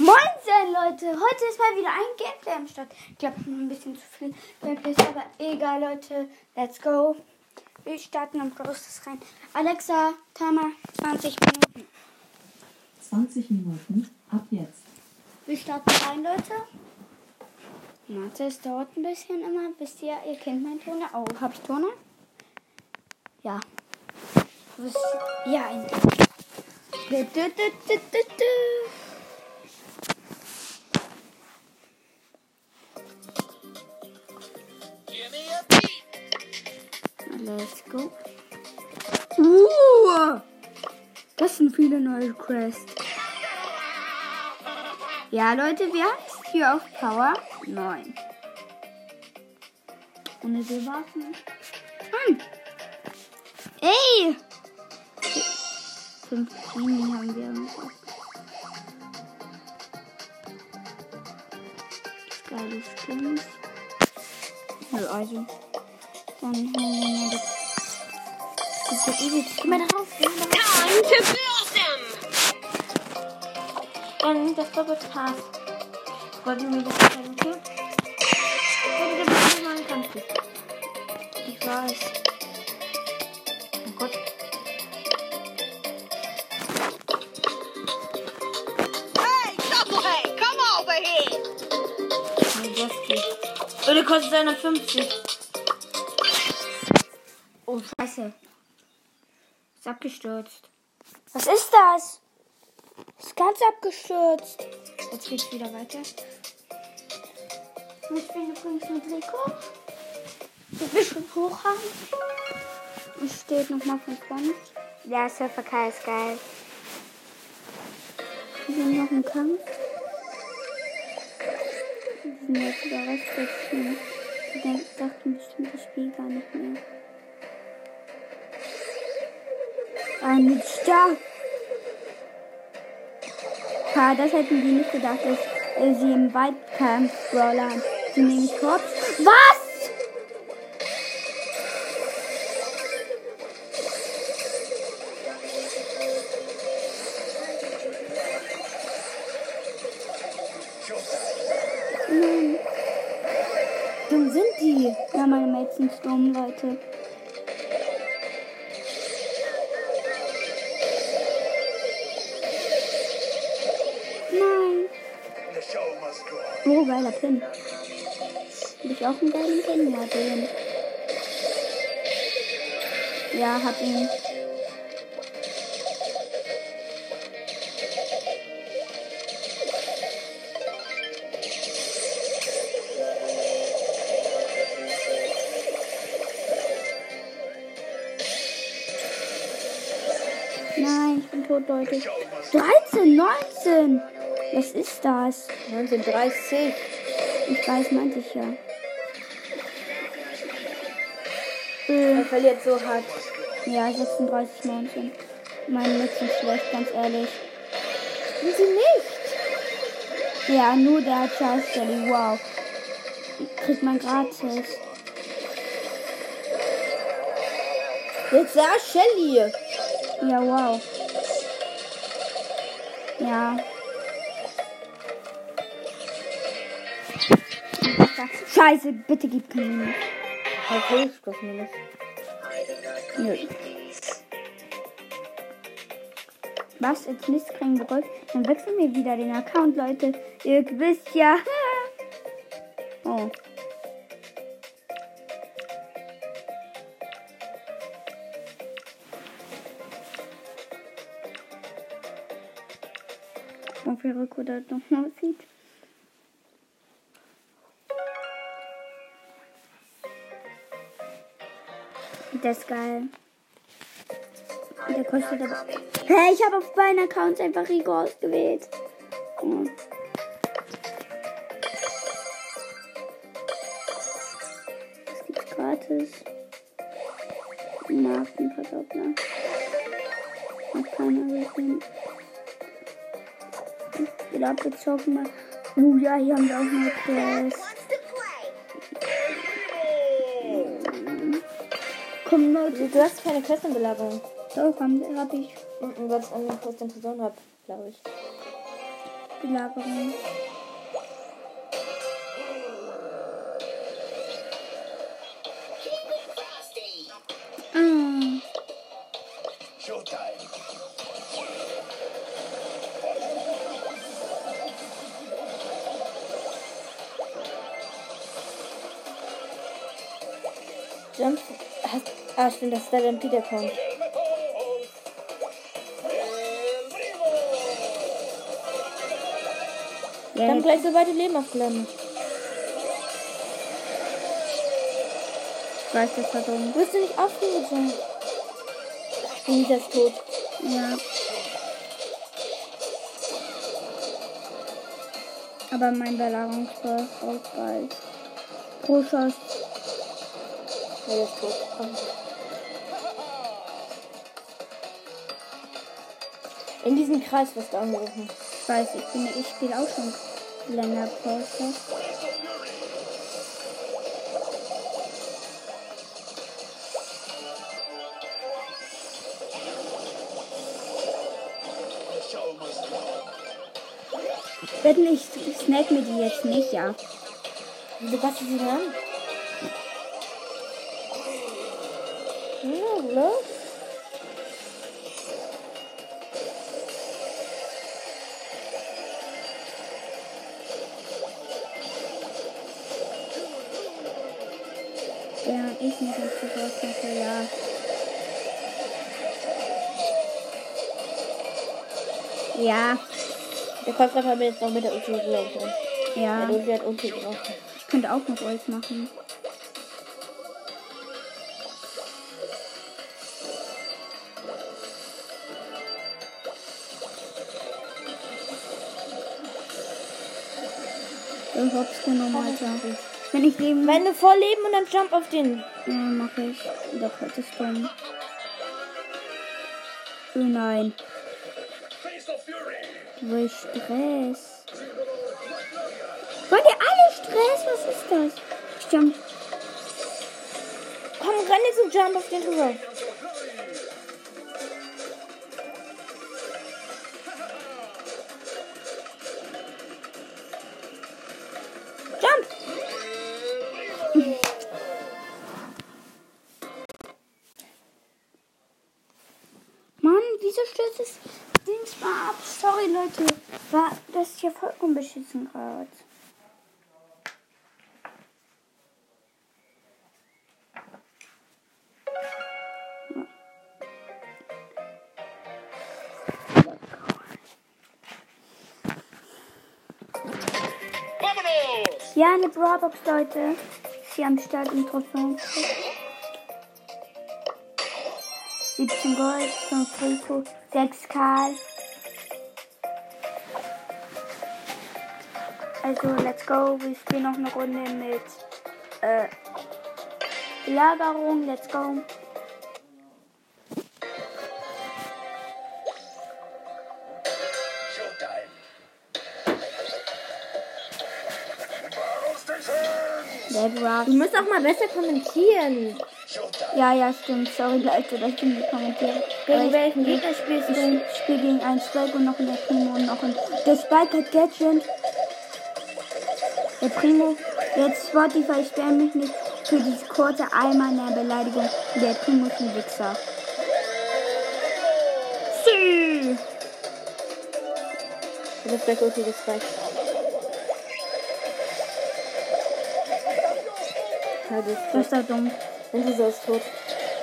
Moinsen, Leute! Heute ist mal wieder ein Gameplay am Start. Ich glaube, ein bisschen zu viel Gameplay, aber egal, Leute. Let's go. Wir starten am Großes rein. Alexa, Timer 20 Minuten. 20 Minuten ab jetzt. Wir starten rein, Leute. Warte, es dauert ein bisschen immer, bis ihr, ihr kennt meinen Toner. Oh, hab ich Toner? Ja. Ja, ein. Let's go. Uh, das sind viele neue Quests. Ja, Leute, wir haben es hier auf Power 9. Ohne die Waffen. Hm. Ey! 15 haben wir noch. Geile Skins. Also. Dann haben wir das. Das ist ja ewig. Geh mal mal darauf. Time to blossom! Und das Doppelpass. Wollte mir das zeigen, okay? Und der Ball mal du. Ich weiß. Oh Gott. Hey, come over here! Oh, das. Oder kostet 250. Scheiße. Ist abgestürzt. Was ist das? Ist ganz abgestürzt. Jetzt geht's wieder weiter. Wir spielen übrigens mit Rico. Ich will schon hoch haben. Es steht nochmal von vorne. Ja, Surfer Kai ist geil. Wir haben noch einen Kampf. Wir sind jetzt wieder rechts Die denken, dachten bestimmt das Spiel gar nicht mehr. Ein Star. Ha, das hätten die nicht gedacht, dass äh, sie im Weitkampf-Brawler. Sie nehmen Korps. Was? Oh, geiler Pin. Hab ich auch einen geilen Pin? Ja, den. Ja, hab ihn. Nein, ich bin tot, Leute. 13, 19! Was ist das? 1930. Ich weiß, meinte ich ja. Äh, Er verliert so hart. ja, 36, 19. Meine Netz sind schlecht, ganz ehrlich. Sind sie nicht? Ja, nur der Charles Jelly, wow. Kriegt man gratis. Jetzt sah Shelly. Ja, wow. Ja. Scheiße, bitte gib keinen Minus. Okay, ich plus minus. Nö. Was? Jetzt Mist kriegen gerollt. Dann wechseln wir wieder den Account, Leute. Ihr wisst ja. oh. Ob ihr Rico da noch mal sieht. Das ist geil. Der kostet aber. Hey, ich habe auf beiden Accounts einfach Rico ausgewählt. Oh. Das gibt's gratis. Markenverdoppler. Hat keiner gesehen. Ich zocken mal. Oh ja, hier haben wir auch noch Quest. Komm, Leute. Du hast keine Questenbelagerung. Doch, hab, hab ich. Mhm, weil es eine Person hat, glaube ich. Belagerung. Ah, stimmt, dass da dann Peter kommt. Dann jetzt. gleich so beide Leben aufgeladen. Ich weiß, das war dumm. Wirst du nicht aufgehoben? Lisa ist tot. Ja. Aber mein Belagerungsball braucht bald. Pro Schuss. Ja, der ist tot. In diesen Kreis wirst du angerufen. Ich weiß, ich bin, ich spiele auch schon länger on. Wetten, ich snack mir die jetzt nicht, ja. Wieso passt sie denn an? Ja, oder? Ich ja. Ja, Der Käufer hat jetzt noch mit der Ulti gelaufen. ja. Der Ulti hat Ulti drauf. Ich könnte auch noch Ult machen. So, hops genommen, Alter. Wenn ich leben Wenn du voll leben und dann jump auf den. Ja, mach ich. Doch, das ist dumm. Oh nein. Will Stress. Wollt ihr alle Stress? Was ist das? Ich jump. Komm, renn jetzt und jump auf den drüber. Das ist ja vollkommen beschissen gerade. Ja, eine Brawlbox, Leute. Hier am Start im Trophäen. 17 Gold, 5 Rico, 6 Karl. Also, let's go. Wir spielen noch eine Runde mit äh, Belagerung. Let's go. Du musst auch mal besser kommentieren. Showtime. Ja, ja, stimmt. Sorry, Leute, dass ich nicht kommentiere. Gegen Aber welchen Gegner spielst du? ich spiele gegen einen Spike und noch einen Primo und noch einen. Der Spike hat Gadget. Der Primo. Jetzt Spotify, sperr mich nicht für diese kurze der Beleidigung. Der Primo ist ein Wichser. Sie. Du bist gleich Ulti gespiked. Ja, du Das ist ist doch dumm. Wenn sie so ist tot.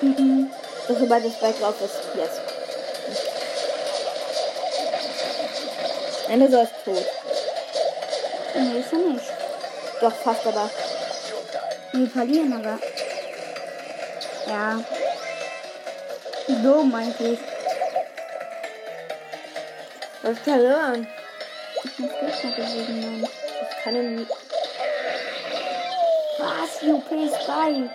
Mhm. Doch sobald das Spike drauf ist. Yes. Wenn du so ist tot. Nee, ist er nicht. Doch, fast aber. Wir verlieren aber. Ja. So meinte ich. Was verloren? Ich muss Gegner besiegen, Mann. Ich kann ihn. Was? UP Spike.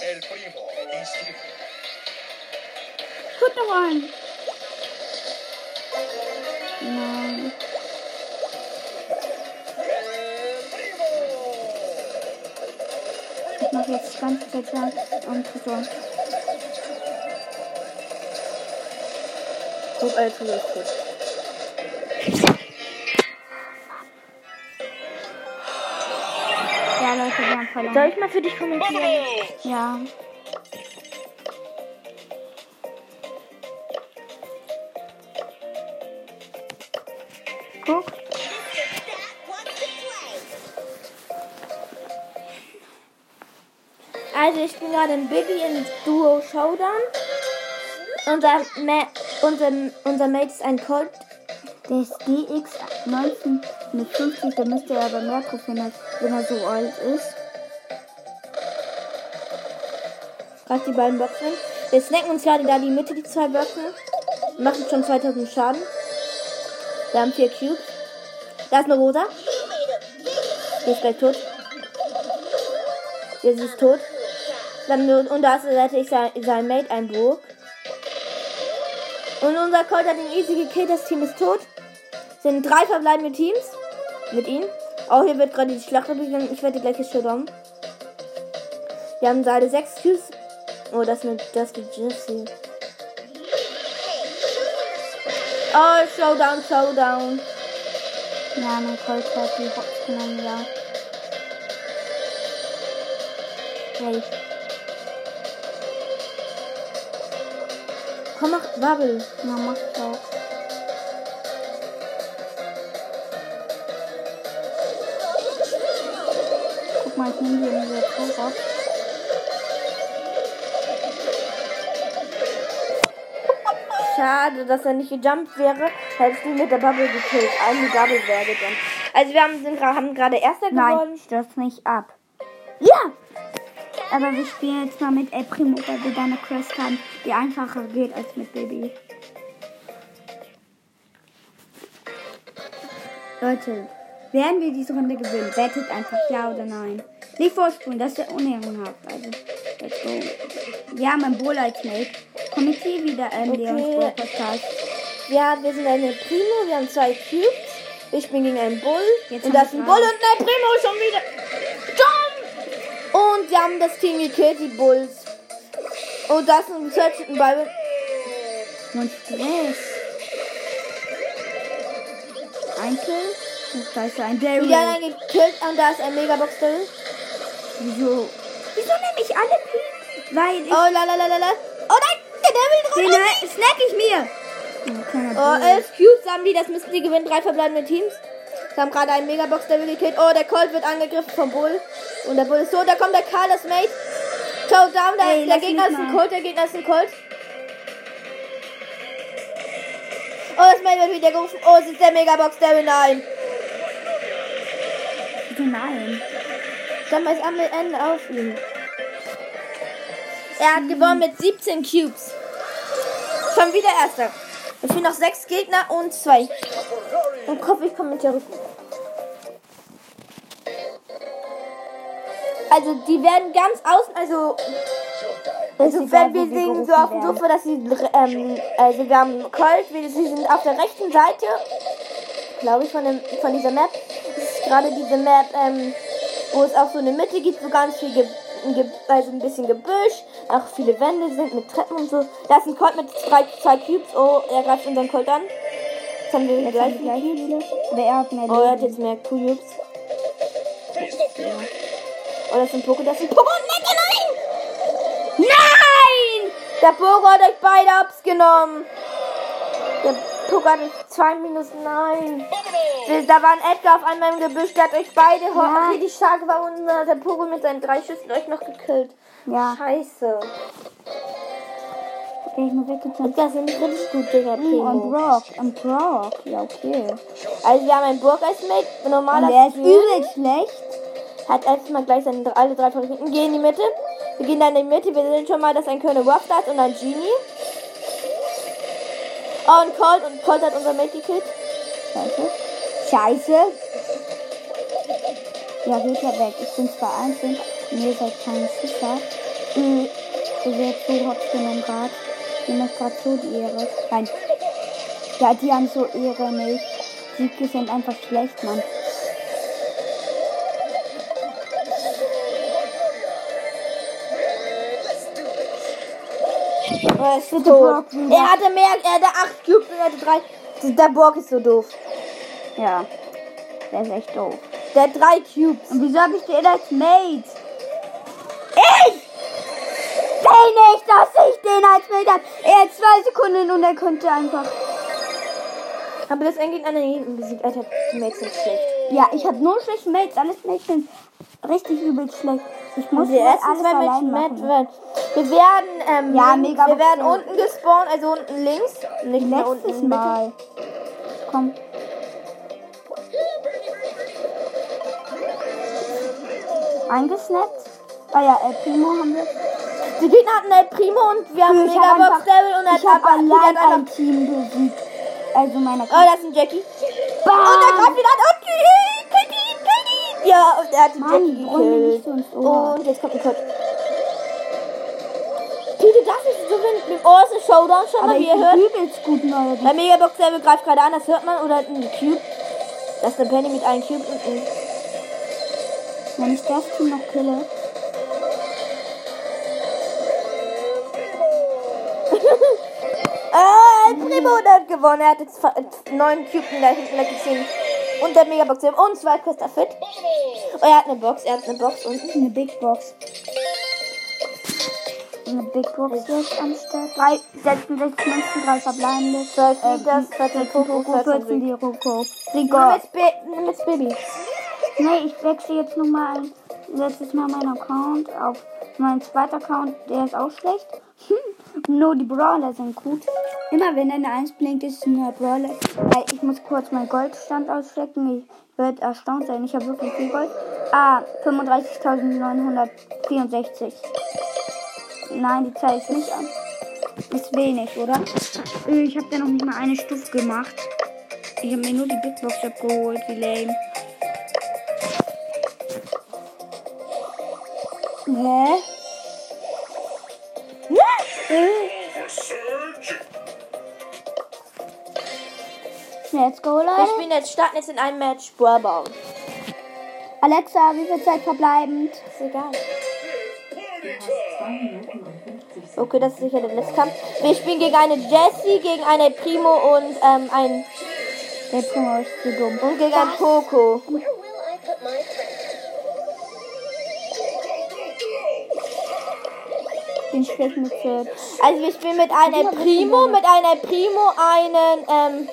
El primo is here. Gut noch ein. Nein. jetzt ganz bitter und so. Gut, Alter, ist gut. Ja, Leute, wir haben verloren. Soll ich mal für dich kommentieren? Ja. Guck. Also ich bin gerade im Bibi in Duo Showdown. Unser, Ma unser, unser Mate ist ein Colt. Der ist DX19 mit 50, da müsste er aber mehr Trophäen haben, wenn er so alt ist. Gerade die beiden Boxen. Wir snacken uns gerade da die Mitte, die zwei Boxen. Machen schon 2000 Schaden. Wir haben vier Cubes. Da ist eine Rosa. Die ist gleich tot. Jetzt ist tot. Dann und da ist letztlich sein, sein Mate, ein Burg. Und unser Colt hat ihn easy gekillt. Das Team ist tot. Sind drei verbleibende Teams. Mit ihm. Auch hier wird gerade die Schlacht begangen. Ich werde gleich Showdown. Wir haben beide sechs Cubes. Oh, das mit das ist die Jessie. Oh, Showdown, Showdown. Ja, mein Colt hat die Box genommen, ja. Hey. Komm, mach Bubble. Ja, mach ich auch. Guck mal, ich nehme hier diese Torwart. Schade, dass er nicht gejumpt wäre. Hättest du mit der Bubble gekillt. Eine Double wäre gejumpt. Also wir haben, sind, haben gerade Erster Nein, geworden. stürz nicht ab. Ja! Aber wir spielen jetzt mal mit El Primo, weil wir da eine Quest haben, die einfacher geht als mit Baby. Leute, werden wir diese Runde gewinnen? Wettet einfach ja oder nein. Nicht vorspulen, das ist unehrenhaft. Also, let's go. Haben einen Bull als Mate. Kommentier wieder ähm, Okay. Leons Podcast. Ja, wir sind eine Primo, wir haben zwei Cubes. Ich bin gegen einen Bull. Jetzt und das ist ein. Bull und ein Primo schon wieder. Und wir haben das Team gekillt, die Bulls. Und das ist ein Search und Ball. Und Stress. Ein Kill. Und da ist ein Daryl. Wieder einer gekillt und da ist ein Megabox drin. Wieso? Wieso nehme ich alle Pink? Weil ich. Oh, la la la la la. Oh nein, der Devil Den drin. äh, snack ich mir. Oh, elf Cubes haben die, das müssen die gewinnen. Drei verbleibende Teams. Wir haben gerade einen Megabox Devil gekillt. Oh, der Colt wird angegriffen vom Bull. Und der Bull ist so. Da kommt der Karl, das Mate. Toe down, der, Ey, der Gegner ist ein. Colt, der Gegner ist ein Colt. Oh, das Mate wird wieder gerufen. Oh, es ist der Megabox Devil. Nein. Wieso nein? Dann mal am Ende auf ihn. Er hat gewonnen mit 17 Cubes. Schon wieder Erster. Es fehlen noch sechs Gegner und zwei. Und hoffe, ich komme mit der Rücken. Also, die werden ganz außen, also, also wenn wir singen so auf dem. Sofa, dass sie, ähm, also wir haben Colt, wir, sie sind auf der rechten Seite, glaube ich, von, dem, von dieser Map. Das ist gerade diese Map, ähm, wo es auch so eine Mitte gibt, wo ganz viel, Ge Ge also ein bisschen Gebüsch, auch viele Wände sind mit Treppen und so. Da ist ein Colt mit drei, zwei Cubes. Oh, er greift unseren Colt an. Jetzt haben wir Jetzt gleich haben wir gleich viele. Aber er hat mehr Oh, er hat Leben. jetzt mehr Cubes. Oh, das ist ein Poké, das ist ein Poké. Nein, nein, nein! Der Poké hat euch beide abgenommen. Der Poké hat euch zwei minus nein. Da war ein Edgar auf einmal im Gebüsch, der hat euch beide Ja. okay, die stark war und äh, der Poké mit seinen drei Schüssen euch noch gekillt. Ja, Scheiße. Okay, ich muss weg jetzt Und das sind richtig gut, Digga. Und Primo. Brock, und Brock. Ja, okay. Also wir haben einen Burg als Mate, Und normaler der ist übel schlecht. Hat erstmal gleich seine alle drei Favoriten. Gehen in die Mitte. Wir gehen dann in die Mitte. Wir sehen schon mal, dass ein Colonel Ruff da ist und ein Genie. Oh, und Colt. Und Colt hat unser Mate gekillt. Scheiße. Scheiße. Ja, ja weg. Ich bin zwar einzeln und ihr seid keine Schiffer. Mhm. Ihr werdet so hops genommen gerade. Die macht gerade so die Ehre. Nein. Ja, die haben so Ehre nicht. Die sind einfach schlecht, Mann. Er ist tot. Brock. Er hatte mehr. Er hatte acht Cubes und er hatte drei. Der Borg ist so doof. Ja. Der ist echt doof. Der hat drei Cubes. Und wieso habe ich den als Mate? Ich sehe nicht, dass ich den als Bild habe. Er hat zwei Sekunden und er konnte einfach. Aber das eigentlich an den besiegt. Alter, die Mates sind schlecht. Ja, ich habe nur schlechte Mates. Alles Mates sind richtig übel schlecht. Ich muss Die ersten alles zwei Matches machen. werden. Wir werden, ähm, Ja, mega wir werden unten gespawnt, also unten links. Nicht mehr unten der Mitte. Mal. Komm. Eingesnappt. Ah ja, El Primo haben wir. Die Gegner hatten El Primo und wir haben Ich hab Megabox einfach- Devil und Ich hat allein ein Team besiegt. Also meine Oh, da ist ein Jackie. Bam! Und er greift wieder an. Und killt ihn, killt ihn. Ja, und er hat den Mann, Jackie gekillt. so Ohr. Und jetzt kommt ein Cut. Peter, das ist so ein Oh, es ist ein Showdown schon mal, wie ihr hört. übelst gut neuerdings. Bei Megabox Devil greift gerade an, das hört man. Oder ein Cube. Das ist eine Penny mit einem Cube und ein Wenn ich das Team noch kille. Der hat gewonnen. Er hat jetzt neun Cube da hinten weggezogen. Und der Megabox und zwei Quester Fit. Oh, er hat eine Box, er hat eine Box unten. Eine Big Box. Eine Big Box jetzt am Start. Drei, 66 Münzen, drei verbleibende. 12 Liters, 14 Poco, 14 14 die Roko. Jetzt, nimm jetzt Baby. Nee, ich wechsle jetzt nochmal ein. Letztes Mal meinen Account auf meinen zweiten Account. Der ist auch schlecht. Nur die Brawler sind gut. Immer wenn eine 1 blinkt, ist es ein Brawler. Ich muss kurz meinen Goldstand ausstecken. Ich werde erstaunt sein. Ich habe wirklich viel Gold. Ah, 35.964. Nein, die zeige ich nicht an. Ist wenig, oder? Äh, Ich habe da noch nicht mal eine Stufe gemacht. Ich habe mir nur die Big Box abgeholt. Wie lame. Hä? Let's go, Wir Leute. spielen jetzt, starten jetzt in einem Match Brawl. Alexa, wie viel Zeit verbleibend? Ist egal. Zwei Minuten und 50 Sekunden. Okay, das ist sicher der letzte Kampf. Wir spielen gegen eine Jessie, gegen eine Primo und ähm, ein Der Primo ist zu dumm. und gegen ein Poco. Den schlecht mit Search. Also wir spielen mit einer Primo, mit einer Primo einen ähm,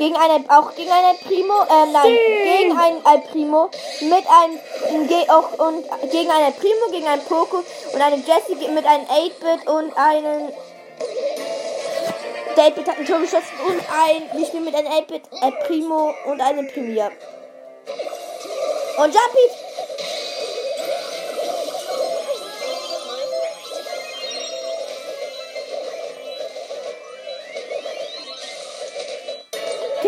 gegen eine auch gegen eine Primo, ähm, nein, gegen ein Al Primo mit einem ge auch und gegen eine Primo, gegen ein Poco und eine Jessie mit einem 8-Bit und einen der 8-Bit hat ein Tor geschossen und ein wir spielen mit einem 8-Bit Al Primo und einem Premier. Und Jumpy!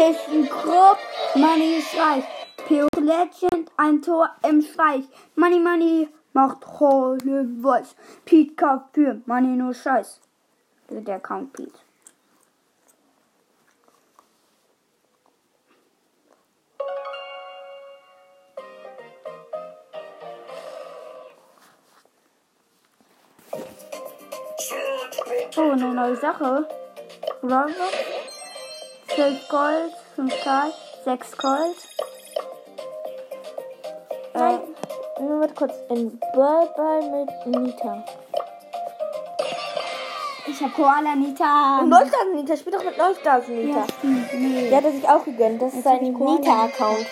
ThyssenKrupp, Money ist reich. PO Legend, ein Tor im Streich. Money, Money macht Rolle Voice. Pete kauft für Money nur Scheiß. Also der Account Pete. Oh, eine neue Sache. Brother. 12 Gold, 5 Karl, 6 Gold. Nein. Nur warte kurz. In Ball mit Nita. Ich hab Koala Nita. Und Neustars Nita, spiel doch mit Neustars Nita. Ja, stimmt. Nee. Der hat er sich auch gegönnt. Das ist Jetzt ich Koala. Nita-Account.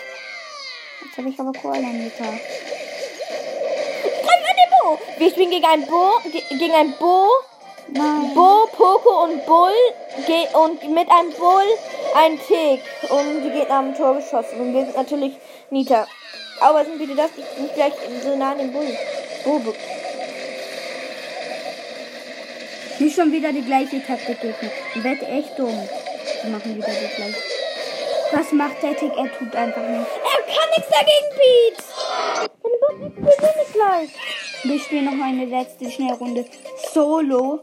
Jetzt habe ich aber Koala Nita. Greif an den Bo! Wir spielen gegen ein Bo, ge gegen ein Bo. Bo, Poco und Bull ge und mit einem Bull ein Tick. Und die haben ein Tor geschossen. Und wir sind natürlich Nita. Aber sind bitte das nicht gleich so nah an den Bull. Bo, Bo. Nicht schon wieder die gleiche Taktik. Die wird echt dumm. Die machen wieder die gleiche. Was macht der Tick? Er tut einfach nicht. Er kann nichts dagegen, Pete! Wir nicht gleich. Wir spielen noch eine letzte Schnellrunde. Solo.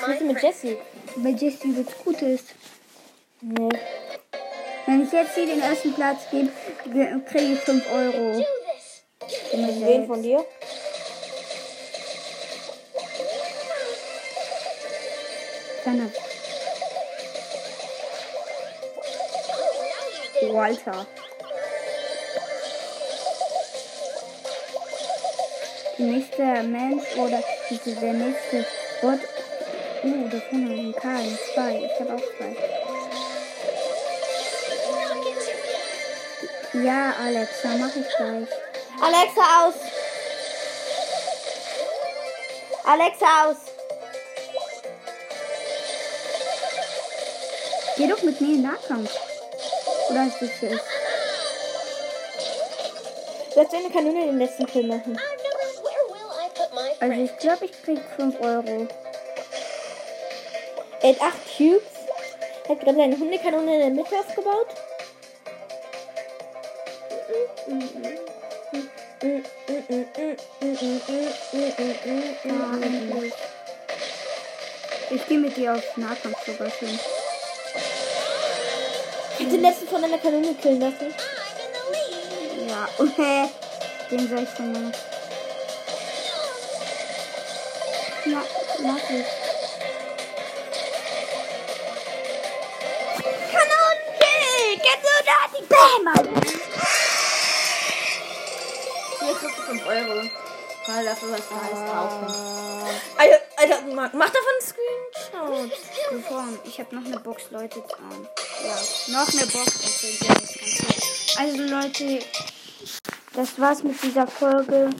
Was ist mit friend? Jessie? Weil Jessie jetzt gut ist. Nee. Wenn ich jetzt hier den ersten Platz gebe, kriege ich 5 Euro. Selbst. von dir? Keiner. Walter. die nächste Mensch oder diese, der nächste Bot. Uh, da vorne ein Karl, zwei. Ich habe auch zwei. Ja, Alexa, mach ich gleich. Alexa aus. Alexa aus. Geh doch mit mir in den Nahkampf. Oder ist das ich? Du hast eine Kanone den letzten Kill machen. Also ich glaube, ich krieg 5 Euro. Er hat 8 Cubes. Hat gerade seine Hundekanone in der Mitte aufgebaut. Ich gehe mit dir auf Nahkampf sogar schon. Ich hab den letzten von einer Kanone killen lassen. Ja, okay. Den soll ich von mir. Ja, mach ich. Kanonenkill! Get so dirty! Bam! Hier kriegst du 5 Euro. Mal dafür was Neues kaufen. Alter, Alter, mach davon einen Screenshot. Ich habe noch eine Box, Leute. Ähm, ja, noch eine Box. Also Leute, das war's mit dieser Folge.